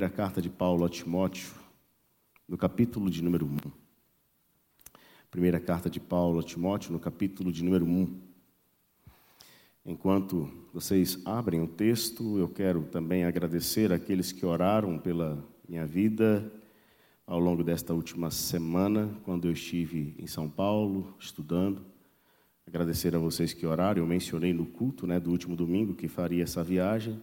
primeira carta de Paulo a Timóteo, no capítulo de número 1. Primeira carta de Paulo a Timóteo, no capítulo de número 1. Enquanto vocês abrem o texto, eu quero também agradecer aqueles que oraram pela minha vida ao longo desta última semana, quando eu estive em São Paulo estudando. Agradecer a vocês que oraram. Eu mencionei no culto né, do último domingo que faria essa viagem.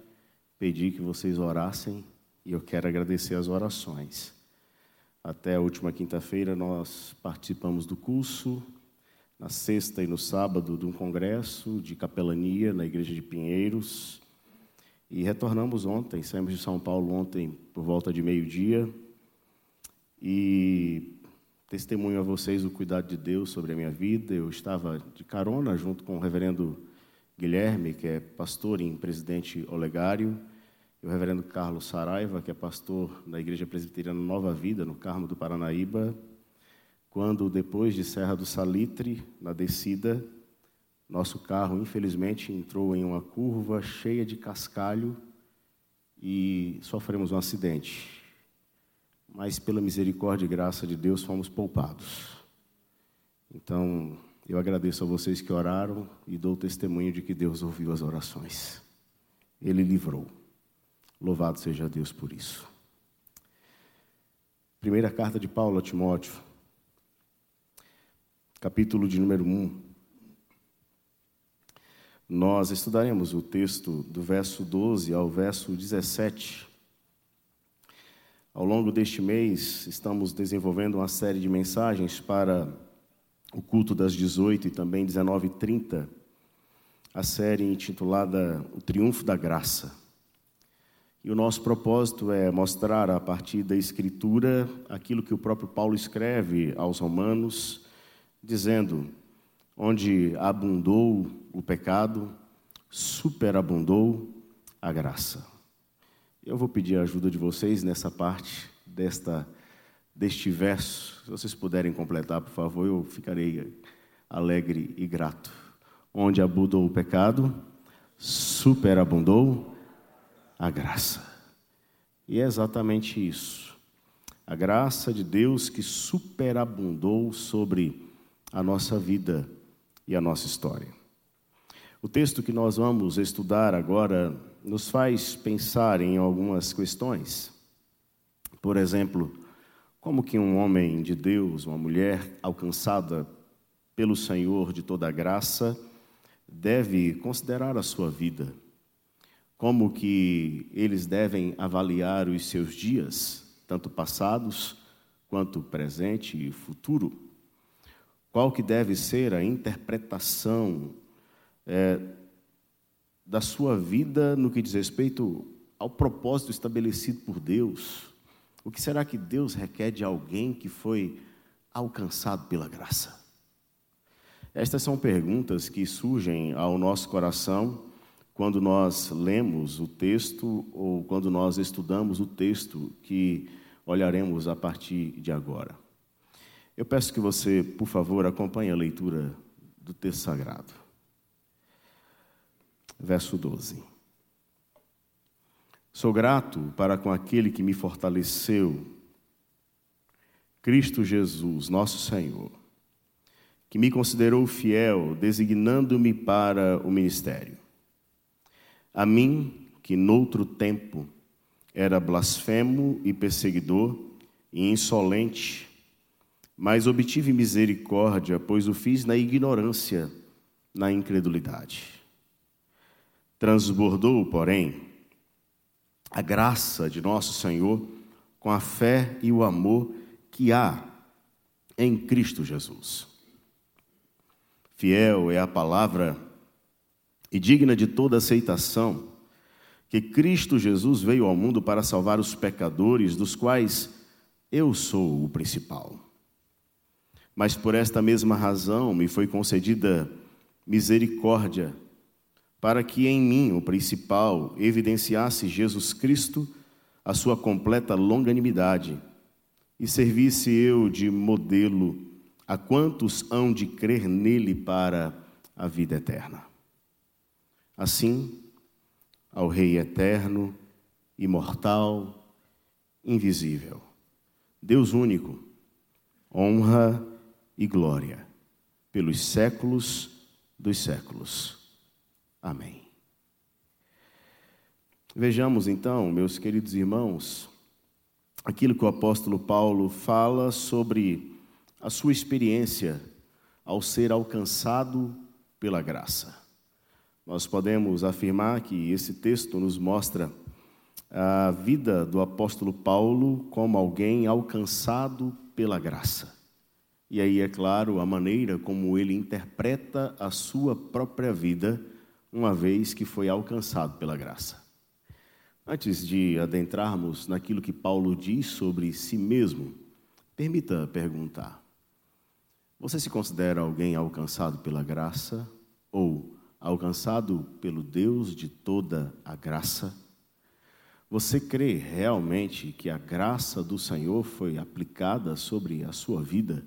Pedi que vocês orassem e eu quero agradecer as orações. Até a última quinta-feira nós participamos do curso, na sexta e no sábado de um congresso de capelania na igreja de Pinheiros. E retornamos ontem, saímos de São Paulo ontem por volta de meio-dia. E testemunho a vocês o cuidado de Deus sobre a minha vida. Eu estava de carona junto com o reverendo Guilherme, que é pastor em Presidente Olegário e o reverendo Carlos Saraiva, que é pastor da Igreja Presbiteriana Nova Vida, no Carmo do Paranaíba, quando, depois de Serra do Salitre, na descida, nosso carro, infelizmente, entrou em uma curva cheia de cascalho e sofremos um acidente. Mas, pela misericórdia e graça de Deus, fomos poupados. Então, eu agradeço a vocês que oraram e dou testemunho de que Deus ouviu as orações. Ele livrou. Louvado seja Deus por isso. Primeira carta de Paulo a Timóteo, capítulo de número 1. Nós estudaremos o texto do verso 12 ao verso 17. Ao longo deste mês, estamos desenvolvendo uma série de mensagens para o culto das 18 e também 19h30, a série intitulada O Triunfo da Graça. E o nosso propósito é mostrar a partir da Escritura aquilo que o próprio Paulo escreve aos Romanos, dizendo: onde abundou o pecado, superabundou a graça. Eu vou pedir a ajuda de vocês nessa parte desta deste verso. Se vocês puderem completar, por favor, eu ficarei alegre e grato. Onde abundou o pecado, superabundou a graça. E é exatamente isso. A graça de Deus que superabundou sobre a nossa vida e a nossa história. O texto que nós vamos estudar agora nos faz pensar em algumas questões. Por exemplo, como que um homem de Deus, uma mulher alcançada pelo Senhor de toda a graça, deve considerar a sua vida como que eles devem avaliar os seus dias, tanto passados quanto presente e futuro. Qual que deve ser a interpretação é, da sua vida no que diz respeito ao propósito estabelecido por Deus? O que será que Deus requer de alguém que foi alcançado pela graça? Estas são perguntas que surgem ao nosso coração quando nós lemos o texto ou quando nós estudamos o texto que olharemos a partir de agora. Eu peço que você, por favor, acompanhe a leitura do texto sagrado. Verso 12. Sou grato para com aquele que me fortaleceu, Cristo Jesus, nosso Senhor, que me considerou fiel, designando-me para o ministério a mim, que noutro tempo era blasfemo e perseguidor e insolente, mas obtive misericórdia, pois o fiz na ignorância, na incredulidade. Transbordou, porém, a graça de nosso Senhor com a fé e o amor que há em Cristo Jesus. Fiel é a palavra e digna de toda aceitação, que Cristo Jesus veio ao mundo para salvar os pecadores, dos quais eu sou o principal. Mas por esta mesma razão me foi concedida misericórdia, para que em mim, o principal, evidenciasse Jesus Cristo a sua completa longanimidade e servisse eu de modelo a quantos hão de crer nele para a vida eterna. Assim, ao Rei eterno, imortal, invisível. Deus único, honra e glória pelos séculos dos séculos. Amém. Vejamos então, meus queridos irmãos, aquilo que o apóstolo Paulo fala sobre a sua experiência ao ser alcançado pela graça. Nós podemos afirmar que esse texto nos mostra a vida do apóstolo Paulo como alguém alcançado pela graça. E aí, é claro, a maneira como ele interpreta a sua própria vida, uma vez que foi alcançado pela graça. Antes de adentrarmos naquilo que Paulo diz sobre si mesmo, permita perguntar: Você se considera alguém alcançado pela graça ou alcançado pelo Deus de toda a graça? Você crê realmente que a graça do Senhor foi aplicada sobre a sua vida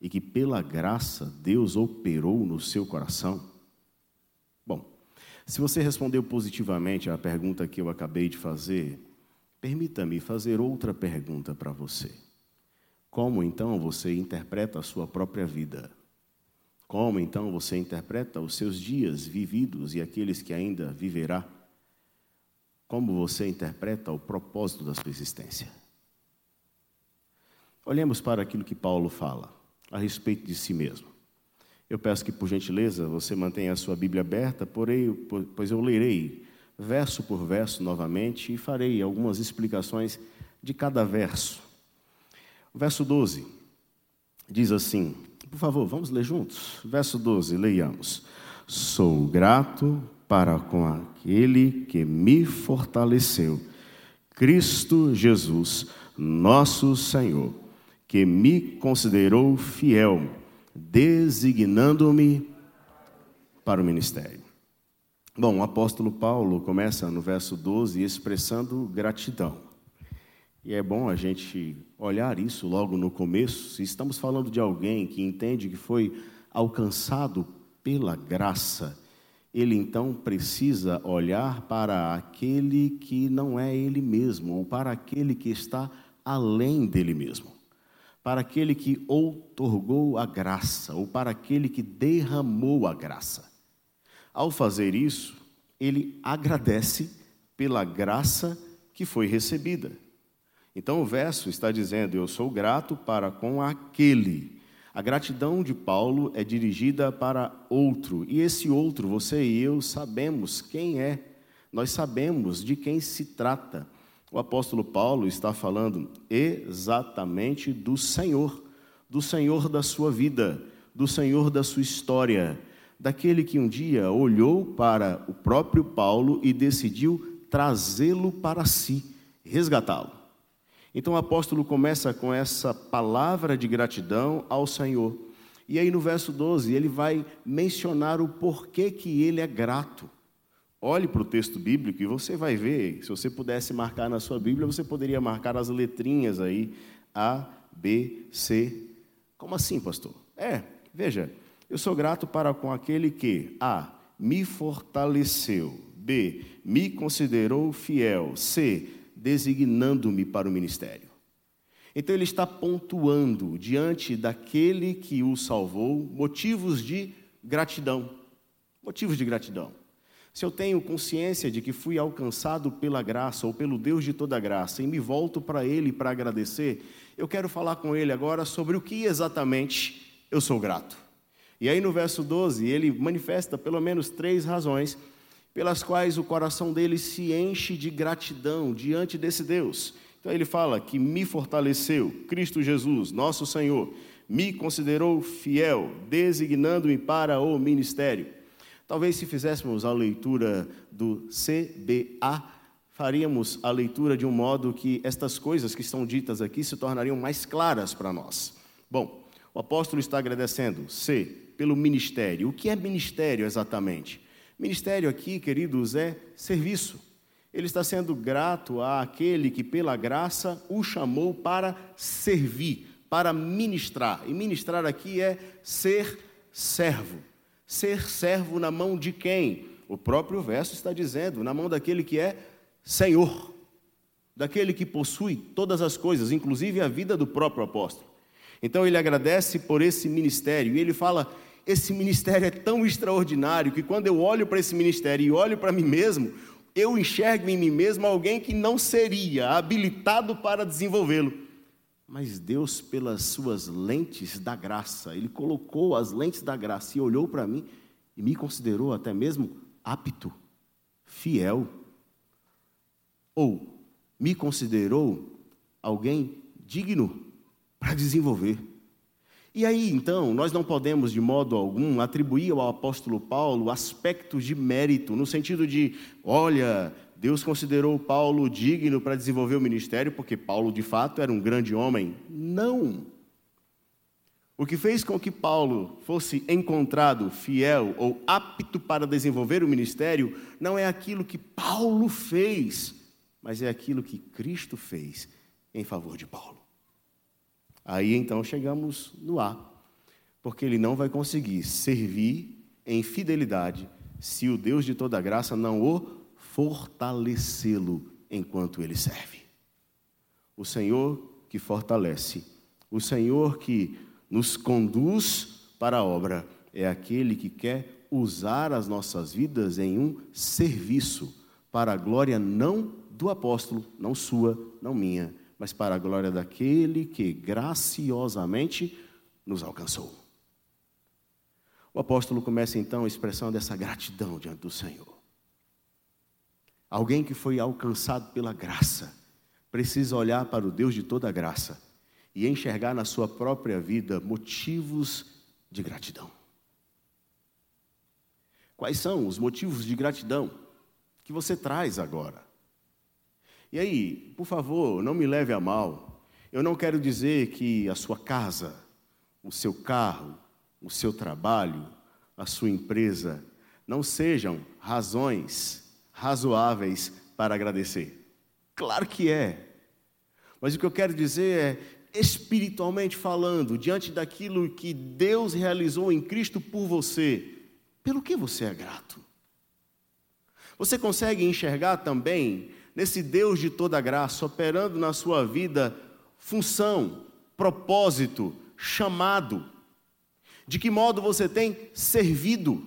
e que pela graça Deus operou no seu coração? Se você respondeu positivamente à pergunta que eu acabei de fazer, permita-me fazer outra pergunta para você. Como então você interpreta a sua própria vida? Como então você interpreta os seus dias vividos e aqueles que ainda viverá? Como você interpreta o propósito da sua existência? Olhemos para aquilo que Paulo fala a respeito de si mesmo. Eu peço que, por gentileza, você mantenha a sua Bíblia aberta, porém, pois eu lerei verso por verso novamente e farei algumas explicações de cada verso. O verso 12 diz assim: por favor, vamos ler juntos? Verso 12, leiamos. Sou grato para com aquele que me fortaleceu, Cristo Jesus, nosso Senhor, que me considerou fiel designando-me para o ministério. Bom, o apóstolo Paulo começa no verso 12 expressando gratidão. E é bom a gente olhar isso logo no começo. Se estamos falando de alguém que entende que foi alcançado pela graça, ele então precisa olhar para aquele que não é ele mesmo, ou para aquele que está além dele mesmo para aquele que outorgou a graça, ou para aquele que derramou a graça. Ao fazer isso, ele agradece pela graça que foi recebida. Então o verso está dizendo: Eu sou grato para com aquele. A gratidão de Paulo é dirigida para outro, e esse outro, você e eu sabemos quem é, nós sabemos de quem se trata. O apóstolo Paulo está falando exatamente do Senhor, do Senhor da sua vida, do Senhor da sua história, daquele que um dia olhou para o próprio Paulo e decidiu trazê-lo para si, resgatá-lo. Então o apóstolo começa com essa palavra de gratidão ao Senhor. E aí no verso 12 ele vai mencionar o porquê que ele é grato. Olhe para o texto bíblico e você vai ver, se você pudesse marcar na sua Bíblia, você poderia marcar as letrinhas aí, A, B, C. Como assim, pastor? É, veja, eu sou grato para com aquele que, A, me fortaleceu, B, me considerou fiel, C, designando-me para o ministério. Então ele está pontuando diante daquele que o salvou motivos de gratidão. Motivos de gratidão. Se eu tenho consciência de que fui alcançado pela graça ou pelo Deus de toda graça e me volto para Ele para agradecer, eu quero falar com Ele agora sobre o que exatamente eu sou grato. E aí no verso 12, ele manifesta pelo menos três razões pelas quais o coração dele se enche de gratidão diante desse Deus. Então ele fala que me fortaleceu, Cristo Jesus, nosso Senhor, me considerou fiel, designando-me para o ministério. Talvez se fizéssemos a leitura do CBA, faríamos a leitura de um modo que estas coisas que estão ditas aqui se tornariam mais claras para nós. Bom, o apóstolo está agradecendo, C, pelo ministério. O que é ministério exatamente? Ministério aqui, queridos, é serviço. Ele está sendo grato àquele que, pela graça, o chamou para servir, para ministrar. E ministrar aqui é ser servo. Ser servo na mão de quem? O próprio verso está dizendo, na mão daquele que é Senhor. daquele que possui todas as coisas, inclusive a vida do próprio apóstolo. Então ele agradece por esse ministério e ele fala: esse ministério é tão extraordinário que quando eu olho para esse ministério e olho para mim mesmo, eu enxergo em mim mesmo alguém que não seria habilitado para desenvolvê-lo. Mas Deus, pelas suas lentes da graça, Ele colocou as lentes da graça e olhou para mim e me considerou até mesmo apto, fiel, ou me considerou alguém digno para desenvolver. E aí, então, nós não podemos, de modo algum, atribuir ao apóstolo Paulo aspectos de mérito, no sentido de, olha, Deus considerou Paulo digno para desenvolver o ministério, porque Paulo, de fato, era um grande homem. Não. O que fez com que Paulo fosse encontrado fiel ou apto para desenvolver o ministério não é aquilo que Paulo fez, mas é aquilo que Cristo fez em favor de Paulo. Aí então chegamos no A, porque ele não vai conseguir servir em fidelidade se o Deus de toda graça não o fortalecê-lo enquanto ele serve. O Senhor que fortalece, o Senhor que nos conduz para a obra, é aquele que quer usar as nossas vidas em um serviço para a glória não do apóstolo, não sua, não minha, mas para a glória daquele que graciosamente nos alcançou. O apóstolo começa então expressando essa gratidão diante do Senhor. Alguém que foi alcançado pela graça precisa olhar para o Deus de toda a graça e enxergar na sua própria vida motivos de gratidão. Quais são os motivos de gratidão que você traz agora? E aí, por favor, não me leve a mal. Eu não quero dizer que a sua casa, o seu carro, o seu trabalho, a sua empresa não sejam razões razoáveis para agradecer. Claro que é. Mas o que eu quero dizer é, espiritualmente falando, diante daquilo que Deus realizou em Cristo por você, pelo que você é grato? Você consegue enxergar também nesse Deus de toda graça, operando na sua vida função, propósito, chamado. De que modo você tem servido?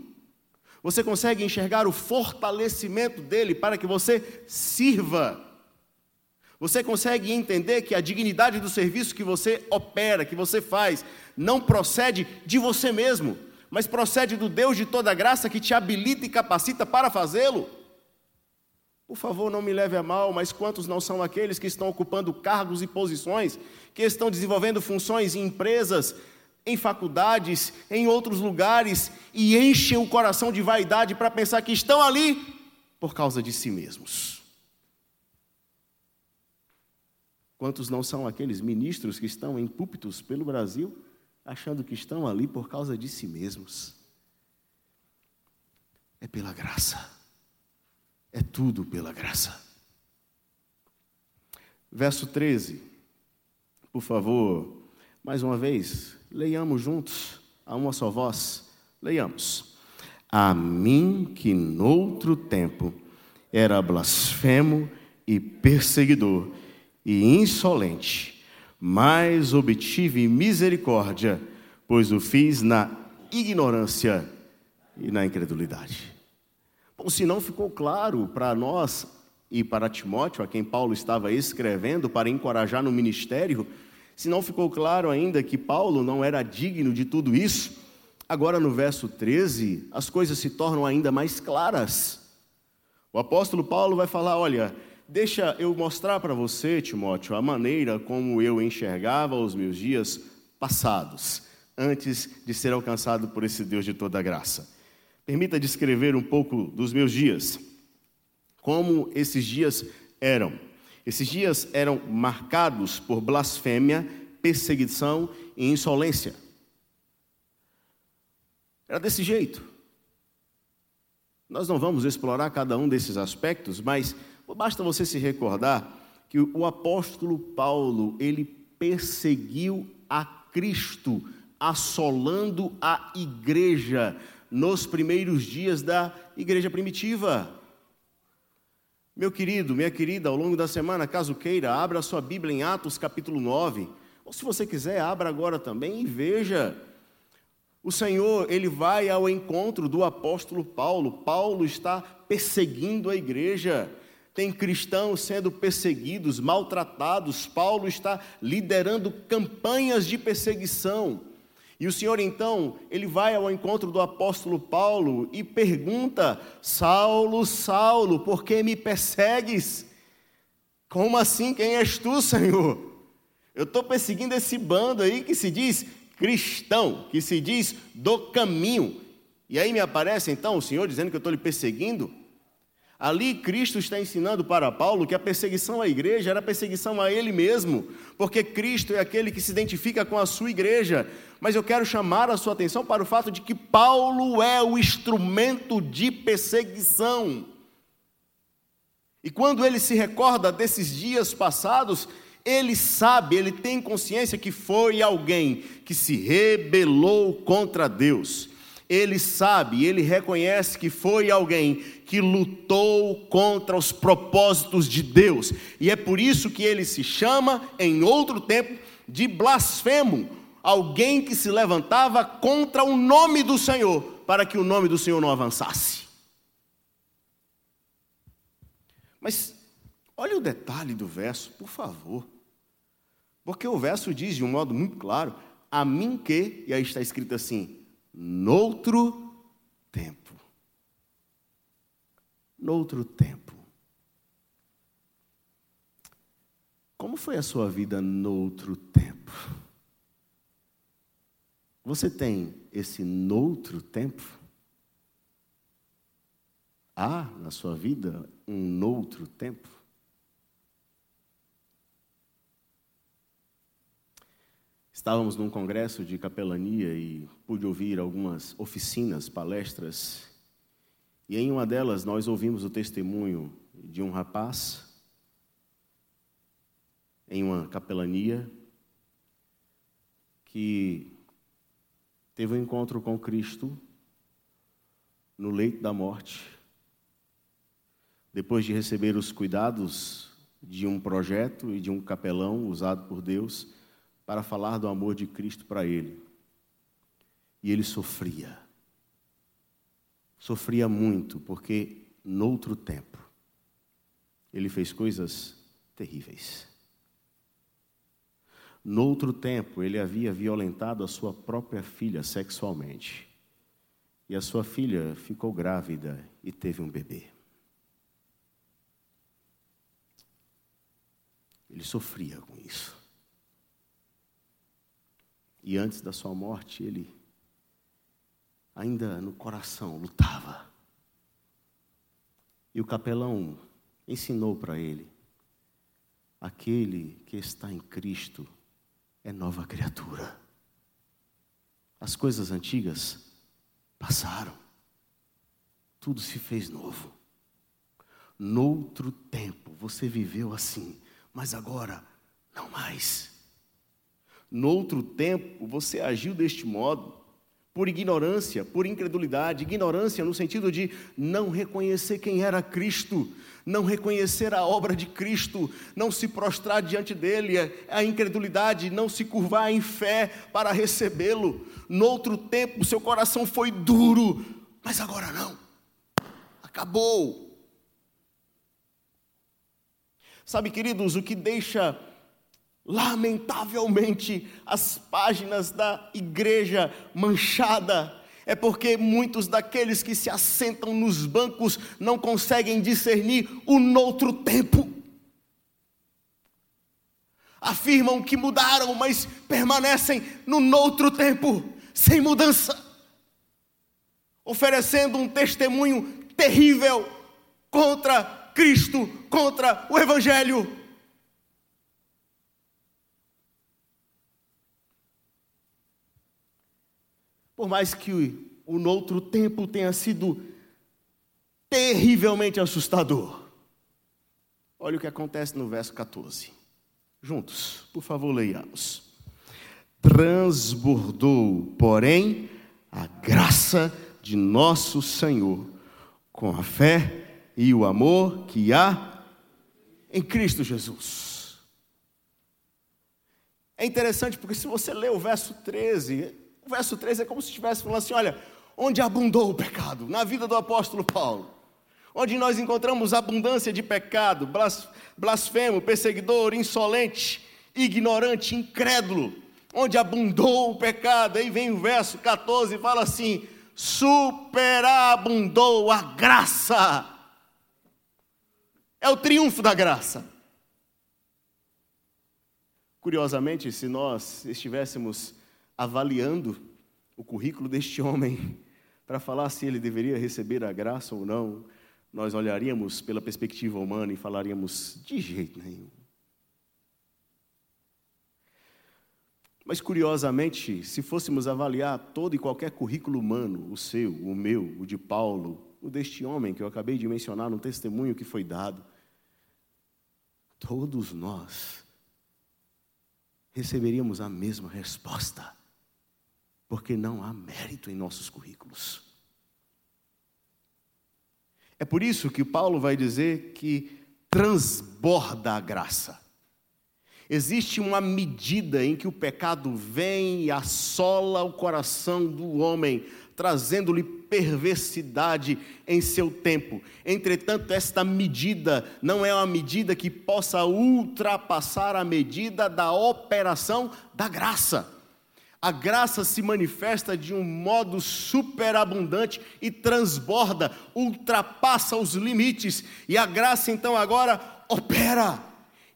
Você consegue enxergar o fortalecimento dele para que você sirva? Você consegue entender que a dignidade do serviço que você opera, que você faz, não procede de você mesmo, mas procede do Deus de toda graça que te habilita e capacita para fazê-lo? Por favor, não me leve a mal, mas quantos não são aqueles que estão ocupando cargos e posições, que estão desenvolvendo funções em empresas, em faculdades, em outros lugares, e enchem o coração de vaidade para pensar que estão ali por causa de si mesmos? Quantos não são aqueles ministros que estão em púlpitos pelo Brasil, achando que estão ali por causa de si mesmos? É pela graça. É tudo pela graça. Verso 13. Por favor, mais uma vez, leiamos juntos, a uma só voz. Leiamos. A mim que noutro tempo era blasfemo e perseguidor e insolente, mas obtive misericórdia, pois o fiz na ignorância e na incredulidade. Bom, se não ficou claro para nós e para Timóteo, a quem Paulo estava escrevendo para encorajar no ministério, se não ficou claro ainda que Paulo não era digno de tudo isso, agora no verso 13 as coisas se tornam ainda mais claras. O apóstolo Paulo vai falar: olha, deixa eu mostrar para você, Timóteo, a maneira como eu enxergava os meus dias passados, antes de ser alcançado por esse Deus de toda graça. Permita descrever um pouco dos meus dias. Como esses dias eram? Esses dias eram marcados por blasfêmia, perseguição e insolência. Era desse jeito. Nós não vamos explorar cada um desses aspectos, mas basta você se recordar que o apóstolo Paulo, ele perseguiu a Cristo, assolando a igreja, nos primeiros dias da igreja primitiva. Meu querido, minha querida, ao longo da semana, caso queira, abra a sua Bíblia em Atos capítulo 9. Ou se você quiser, abra agora também e veja. O Senhor, ele vai ao encontro do apóstolo Paulo. Paulo está perseguindo a igreja. Tem cristãos sendo perseguidos, maltratados. Paulo está liderando campanhas de perseguição. E o Senhor então, ele vai ao encontro do apóstolo Paulo e pergunta: Saulo, Saulo, por que me persegues? Como assim? Quem és tu, Senhor? Eu estou perseguindo esse bando aí que se diz cristão, que se diz do caminho. E aí me aparece então o Senhor dizendo que eu estou lhe perseguindo? Ali Cristo está ensinando para Paulo que a perseguição à igreja era perseguição a ele mesmo, porque Cristo é aquele que se identifica com a sua igreja. Mas eu quero chamar a sua atenção para o fato de que Paulo é o instrumento de perseguição. E quando ele se recorda desses dias passados, ele sabe, ele tem consciência que foi alguém que se rebelou contra Deus. Ele sabe, ele reconhece que foi alguém que lutou contra os propósitos de Deus. E é por isso que ele se chama, em outro tempo, de blasfemo alguém que se levantava contra o nome do Senhor, para que o nome do Senhor não avançasse. Mas olha o detalhe do verso, por favor. Porque o verso diz de um modo muito claro: a mim que, e aí está escrito assim, noutro tempo. Noutro tempo. Como foi a sua vida noutro tempo? Você tem esse noutro tempo? Há na sua vida um noutro tempo? Estávamos num congresso de capelania e pude ouvir algumas oficinas, palestras. E em uma delas nós ouvimos o testemunho de um rapaz em uma capelania que teve um encontro com Cristo no leito da morte, depois de receber os cuidados de um projeto e de um capelão usado por Deus para falar do amor de Cristo para ele. E ele sofria. Sofria muito, porque noutro tempo ele fez coisas terríveis. Noutro tempo, ele havia violentado a sua própria filha sexualmente. E a sua filha ficou grávida e teve um bebê. Ele sofria com isso. E antes da sua morte, ele ainda no coração lutava. E o capelão ensinou para ele: aquele que está em Cristo é nova criatura. As coisas antigas passaram, tudo se fez novo. Noutro tempo você viveu assim, mas agora não mais. Noutro tempo, você agiu deste modo, por ignorância, por incredulidade, ignorância no sentido de não reconhecer quem era Cristo, não reconhecer a obra de Cristo, não se prostrar diante dele, a incredulidade, não se curvar em fé para recebê-lo. Noutro tempo, seu coração foi duro, mas agora não, acabou. Sabe, queridos, o que deixa Lamentavelmente, as páginas da igreja manchada é porque muitos daqueles que se assentam nos bancos não conseguem discernir o noutro tempo. Afirmam que mudaram, mas permanecem no noutro tempo, sem mudança, oferecendo um testemunho terrível contra Cristo, contra o Evangelho. Por mais que o noutro tempo tenha sido terrivelmente assustador. Olha o que acontece no verso 14. Juntos, por favor, leiamos. Transbordou, porém, a graça de nosso Senhor com a fé e o amor que há em Cristo Jesus. É interessante porque se você ler o verso 13, o verso 13 é como se estivesse falando assim: olha, onde abundou o pecado? Na vida do apóstolo Paulo. Onde nós encontramos abundância de pecado, blasfemo, perseguidor, insolente, ignorante, incrédulo. Onde abundou o pecado. Aí vem o verso 14 e fala assim: superabundou a graça. É o triunfo da graça. Curiosamente, se nós estivéssemos avaliando o currículo deste homem para falar se ele deveria receber a graça ou não, nós olharíamos pela perspectiva humana e falaríamos de jeito nenhum. Mas curiosamente, se fôssemos avaliar todo e qualquer currículo humano, o seu, o meu, o de Paulo, o deste homem que eu acabei de mencionar no testemunho que foi dado, todos nós receberíamos a mesma resposta, porque não há mérito em nossos currículos. É por isso que Paulo vai dizer que transborda a graça. Existe uma medida em que o pecado vem e assola o coração do homem, trazendo-lhe perversidade em seu tempo. Entretanto, esta medida não é uma medida que possa ultrapassar a medida da operação da graça. A graça se manifesta de um modo superabundante e transborda, ultrapassa os limites, e a graça então agora opera.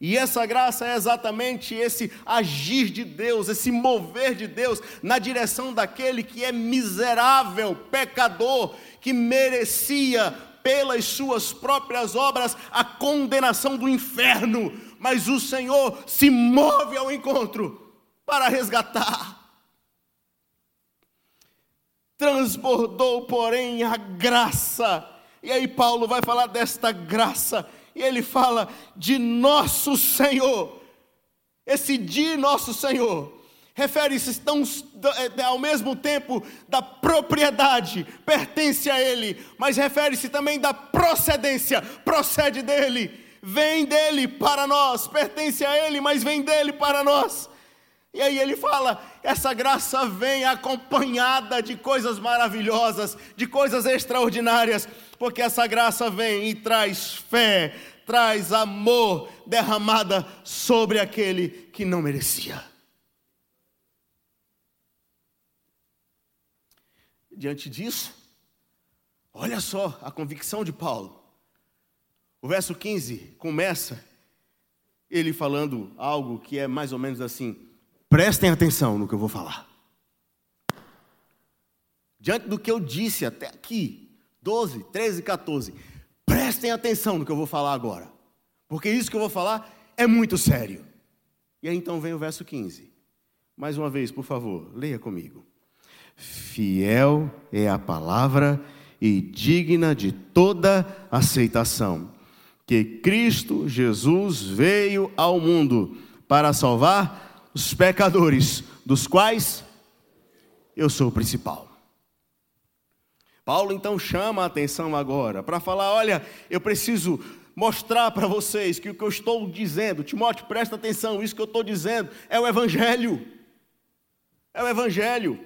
E essa graça é exatamente esse agir de Deus, esse mover de Deus na direção daquele que é miserável, pecador, que merecia pelas suas próprias obras a condenação do inferno, mas o Senhor se move ao encontro para resgatar. Transbordou, porém, a graça. E aí Paulo vai falar desta graça e ele fala de nosso Senhor. Esse de nosso Senhor refere-se é, ao mesmo tempo da propriedade, pertence a Ele, mas refere-se também da procedência, procede dele, vem dele para nós, pertence a Ele, mas vem dele para nós. E aí ele fala: essa graça vem acompanhada de coisas maravilhosas, de coisas extraordinárias, porque essa graça vem e traz fé, traz amor derramada sobre aquele que não merecia. Diante disso, olha só a convicção de Paulo. O verso 15 começa ele falando algo que é mais ou menos assim: Prestem atenção no que eu vou falar. Diante do que eu disse até aqui, 12, 13, 14, prestem atenção no que eu vou falar agora, porque isso que eu vou falar é muito sério. E aí então vem o verso 15. Mais uma vez, por favor, leia comigo. Fiel é a palavra e digna de toda aceitação, que Cristo Jesus veio ao mundo para salvar os pecadores, dos quais eu sou o principal. Paulo então chama a atenção agora para falar: olha, eu preciso mostrar para vocês que o que eu estou dizendo, Timóteo, presta atenção, isso que eu estou dizendo é o Evangelho. É o Evangelho.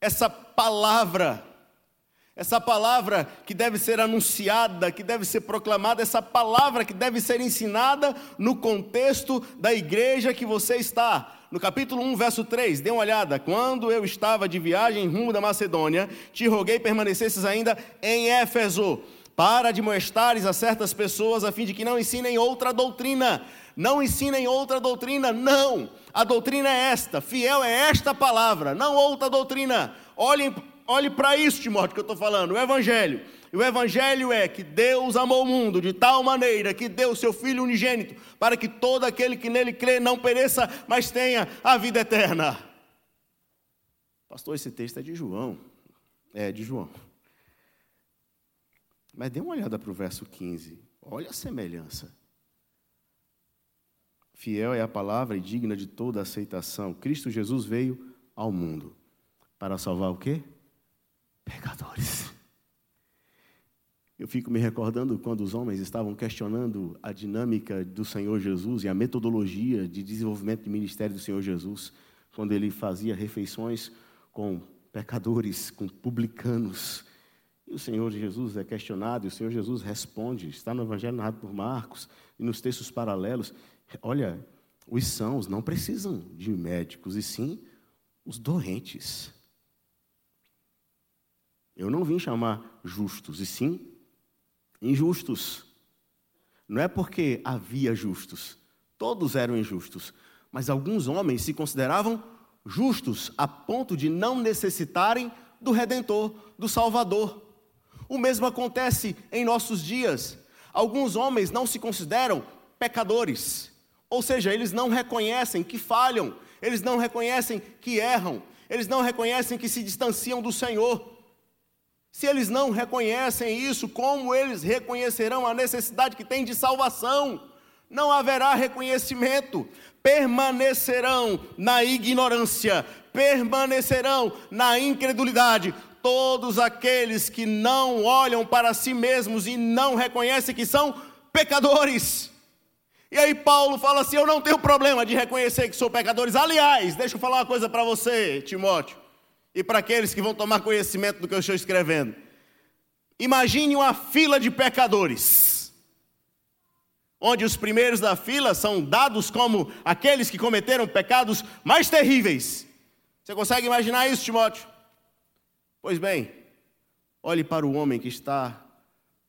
Essa palavra essa palavra que deve ser anunciada, que deve ser proclamada, essa palavra que deve ser ensinada no contexto da igreja que você está. No capítulo 1, verso 3, dê uma olhada. Quando eu estava de viagem rumo da Macedônia, te roguei permanecesses ainda em Éfeso, para admoestares a certas pessoas, a fim de que não ensinem outra doutrina. Não ensinem outra doutrina, não. A doutrina é esta, fiel é esta palavra, não outra doutrina. Olhem olhe para isso, Timóteo, que eu estou falando, o Evangelho. E o Evangelho é que Deus amou o mundo de tal maneira que deu o seu Filho unigênito, para que todo aquele que nele crê não pereça, mas tenha a vida eterna. Pastor, esse texto é de João. É, de João. Mas dê uma olhada para o verso 15. Olha a semelhança. Fiel é a palavra e digna de toda aceitação. Cristo Jesus veio ao mundo para salvar o quê? Pecadores. Eu fico me recordando quando os homens estavam questionando a dinâmica do Senhor Jesus e a metodologia de desenvolvimento do ministério do Senhor Jesus, quando ele fazia refeições com pecadores, com publicanos. E o Senhor Jesus é questionado, e o Senhor Jesus responde, está no Evangelho narrado por Marcos e nos textos paralelos. Olha, os sãos não precisam de médicos, e sim os doentes. Eu não vim chamar justos, e sim injustos. Não é porque havia justos, todos eram injustos, mas alguns homens se consideravam justos a ponto de não necessitarem do redentor, do salvador. O mesmo acontece em nossos dias. Alguns homens não se consideram pecadores, ou seja, eles não reconhecem que falham, eles não reconhecem que erram, eles não reconhecem que se distanciam do Senhor. Se eles não reconhecem isso, como eles reconhecerão a necessidade que têm de salvação? Não haverá reconhecimento, permanecerão na ignorância, permanecerão na incredulidade. Todos aqueles que não olham para si mesmos e não reconhecem que são pecadores. E aí Paulo fala assim: Eu não tenho problema de reconhecer que sou pecadores. Aliás, deixa eu falar uma coisa para você, Timóteo e para aqueles que vão tomar conhecimento do que eu estou escrevendo. Imagine uma fila de pecadores, onde os primeiros da fila são dados como aqueles que cometeram pecados mais terríveis. Você consegue imaginar isso, Timóteo? Pois bem, olhe para o homem que está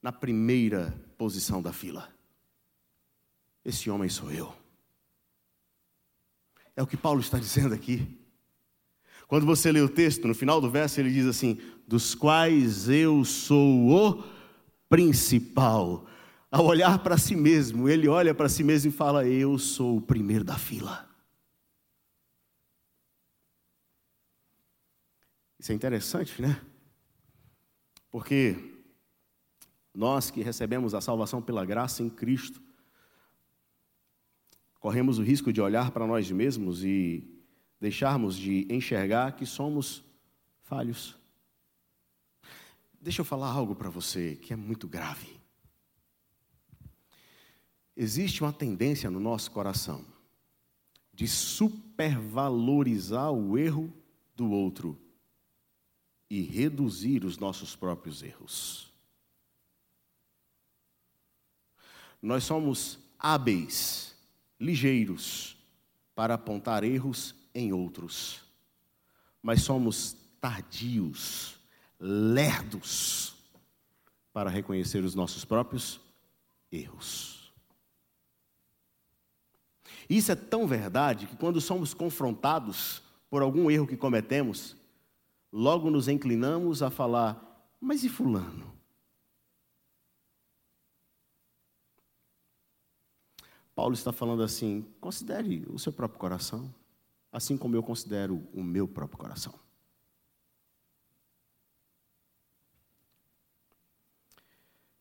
na primeira posição da fila. Esse homem sou eu. É o que Paulo está dizendo aqui. Quando você lê o texto, no final do verso, ele diz assim: dos quais eu sou o principal. Ao olhar para si mesmo, ele olha para si mesmo e fala: Eu sou o primeiro da fila. Isso é interessante, né? Porque nós que recebemos a salvação pela graça em Cristo, corremos o risco de olhar para nós mesmos e deixarmos de enxergar que somos falhos. Deixa eu falar algo para você que é muito grave. Existe uma tendência no nosso coração de supervalorizar o erro do outro e reduzir os nossos próprios erros. Nós somos hábeis, ligeiros para apontar erros em outros, mas somos tardios, lerdos para reconhecer os nossos próprios erros. Isso é tão verdade que quando somos confrontados por algum erro que cometemos, logo nos inclinamos a falar: mas e Fulano? Paulo está falando assim: considere o seu próprio coração assim como eu considero o meu próprio coração.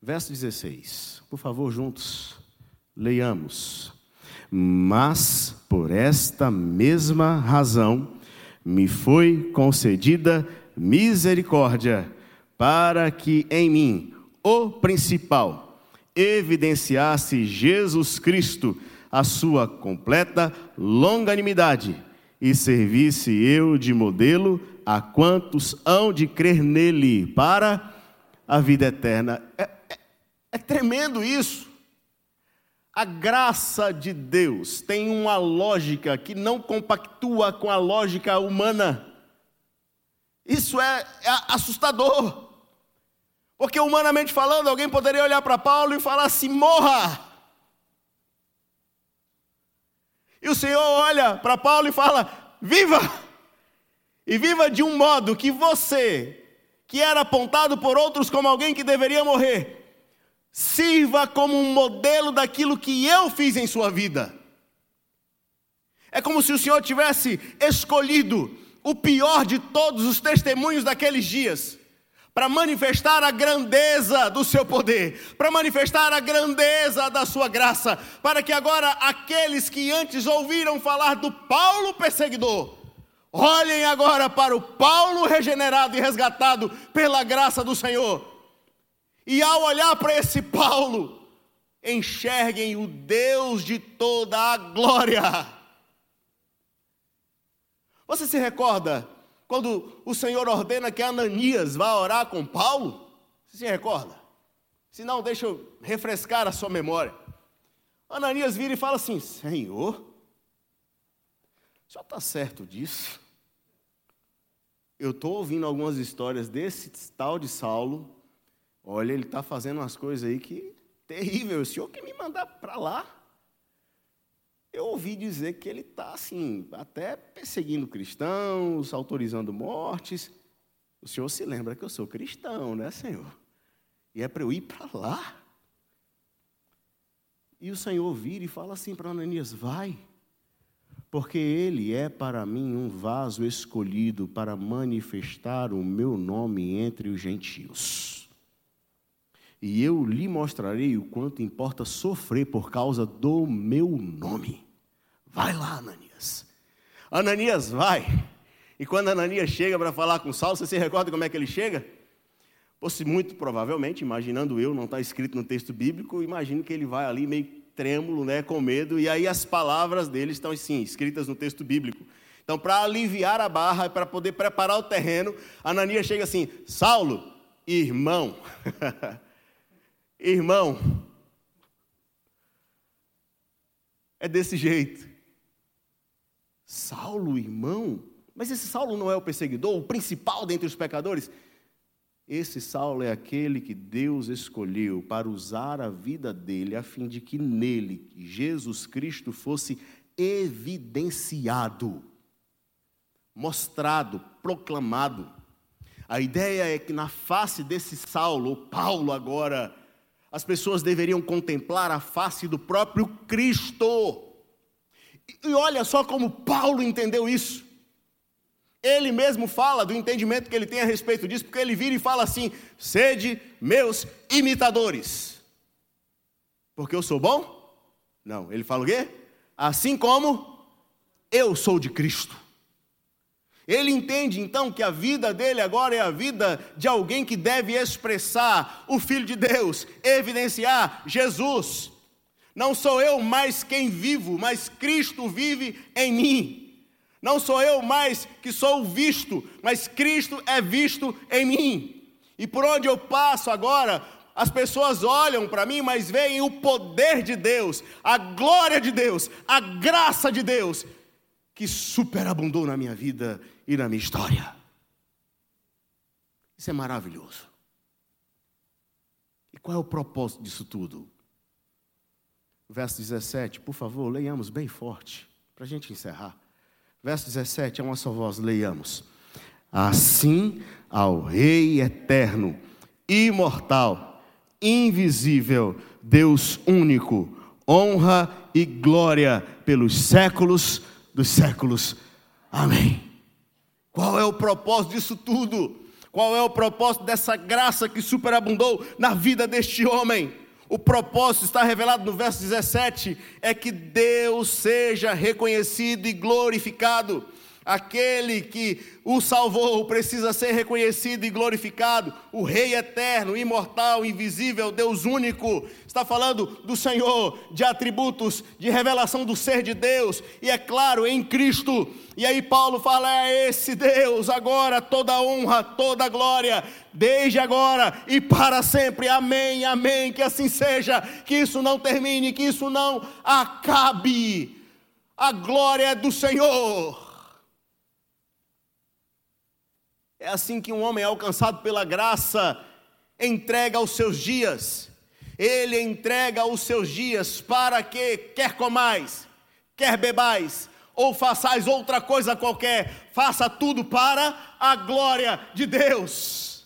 Verso 16, por favor, juntos, leiamos. Mas por esta mesma razão me foi concedida misericórdia, para que em mim, o principal, evidenciasse Jesus Cristo, a sua completa longanimidade e servisse eu de modelo a quantos hão de crer nele para a vida eterna. É, é, é tremendo isso. A graça de Deus tem uma lógica que não compactua com a lógica humana. Isso é, é assustador. Porque, humanamente falando, alguém poderia olhar para Paulo e falar assim: morra. E o Senhor olha para Paulo e fala: viva! E viva de um modo que você, que era apontado por outros como alguém que deveria morrer, sirva como um modelo daquilo que eu fiz em sua vida. É como se o Senhor tivesse escolhido o pior de todos os testemunhos daqueles dias para manifestar a grandeza do seu poder, para manifestar a grandeza da sua graça, para que agora aqueles que antes ouviram falar do Paulo perseguidor, olhem agora para o Paulo regenerado e resgatado pela graça do Senhor. E ao olhar para esse Paulo, enxerguem o Deus de toda a glória. Você se recorda quando o Senhor ordena que Ananias vá orar com Paulo? Você se recorda? Se não, deixa eu refrescar a sua memória. Ananias vira e fala assim: Senhor, o senhor está certo disso? Eu estou ouvindo algumas histórias desse tal de Saulo. Olha, ele está fazendo umas coisas aí que terrível. O senhor que me mandar para lá. Eu ouvi dizer que ele está assim, até perseguindo cristãos, autorizando mortes. O senhor se lembra que eu sou cristão, né, Senhor? E é para eu ir para lá. E o Senhor vira e fala assim para Ananias: vai porque ele é para mim um vaso escolhido para manifestar o meu nome entre os gentios. E eu lhe mostrarei o quanto importa sofrer por causa do meu nome. Vai lá, Ananias. Ananias vai. E quando Ananias chega para falar com Saulo, você se recorda como é que ele chega? Posse muito provavelmente, imaginando eu, não está escrito no texto bíblico, imagino que ele vai ali meio trêmulo, né, com medo, e aí as palavras dele estão assim, escritas no texto bíblico. Então, para aliviar a barra, para poder preparar o terreno, Ananias chega assim: Saulo, irmão, irmão, é desse jeito. Saulo, irmão? Mas esse Saulo não é o perseguidor, o principal dentre os pecadores? Esse Saulo é aquele que Deus escolheu para usar a vida dele a fim de que nele Jesus Cristo fosse evidenciado, mostrado, proclamado. A ideia é que na face desse Saulo, ou Paulo agora, as pessoas deveriam contemplar a face do próprio Cristo. E olha só como Paulo entendeu isso. Ele mesmo fala do entendimento que ele tem a respeito disso, porque ele vira e fala assim: sede meus imitadores. Porque eu sou bom? Não, ele fala o quê? Assim como eu sou de Cristo. Ele entende então que a vida dele agora é a vida de alguém que deve expressar o Filho de Deus, evidenciar Jesus. Não sou eu mais quem vivo, mas Cristo vive em mim. Não sou eu mais que sou visto, mas Cristo é visto em mim. E por onde eu passo agora, as pessoas olham para mim, mas veem o poder de Deus, a glória de Deus, a graça de Deus, que superabundou na minha vida e na minha história. Isso é maravilhoso. E qual é o propósito disso tudo? Verso 17, por favor, leiamos bem forte, para a gente encerrar. Verso 17, é uma só voz, leiamos. Assim ao Rei eterno, imortal, invisível, Deus único, honra e glória pelos séculos dos séculos. Amém. Qual é o propósito disso tudo? Qual é o propósito dessa graça que superabundou na vida deste homem? O propósito está revelado no verso 17: é que Deus seja reconhecido e glorificado. Aquele que o salvou precisa ser reconhecido e glorificado. O Rei eterno, imortal, invisível, Deus único. Está falando do Senhor, de atributos, de revelação do ser de Deus. E é claro, em Cristo. E aí Paulo fala: é esse Deus, agora toda honra, toda glória, desde agora e para sempre. Amém, amém. Que assim seja. Que isso não termine, que isso não acabe. A glória é do Senhor. É assim que um homem alcançado pela graça entrega os seus dias. Ele entrega os seus dias para que quer comais, quer bebais, ou façais outra coisa qualquer, faça tudo para a glória de Deus.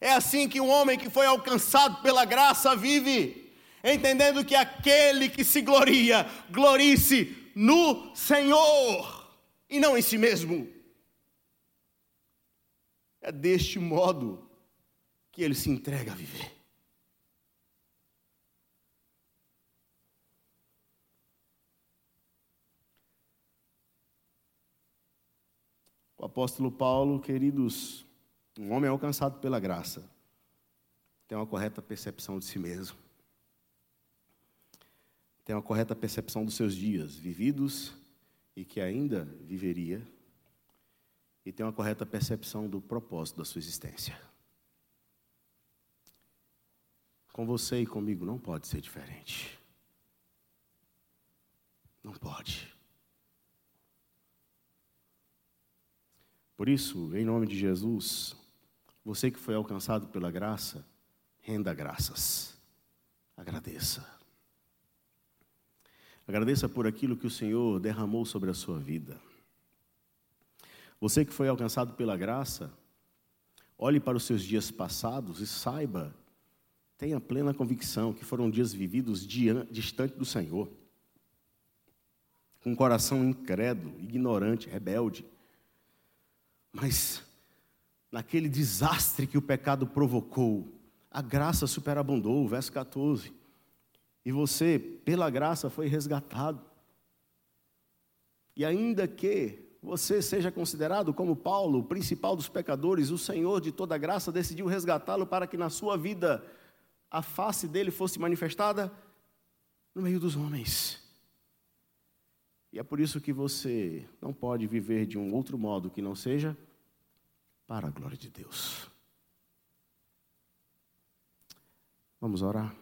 É assim que um homem que foi alcançado pela graça vive, entendendo que aquele que se gloria, glorie-se no Senhor e não em si mesmo. É deste modo que ele se entrega a viver. O apóstolo Paulo, queridos, um homem alcançado pela graça, tem uma correta percepção de si mesmo, tem uma correta percepção dos seus dias vividos e que ainda viveria, e tem uma correta percepção do propósito da sua existência. Com você e comigo não pode ser diferente. Não pode. Por isso, em nome de Jesus, você que foi alcançado pela graça, renda graças. Agradeça. Agradeça por aquilo que o Senhor derramou sobre a sua vida. Você que foi alcançado pela graça, olhe para os seus dias passados e saiba, tenha plena convicção que foram dias vividos distante do Senhor, com um coração incrédulo, ignorante, rebelde. Mas, naquele desastre que o pecado provocou, a graça superabundou, verso 14. E você, pela graça, foi resgatado. E ainda que você seja considerado como Paulo, o principal dos pecadores, o Senhor de toda graça decidiu resgatá-lo para que na sua vida a face dele fosse manifestada no meio dos homens. E é por isso que você não pode viver de um outro modo que não seja para a glória de Deus. Vamos orar.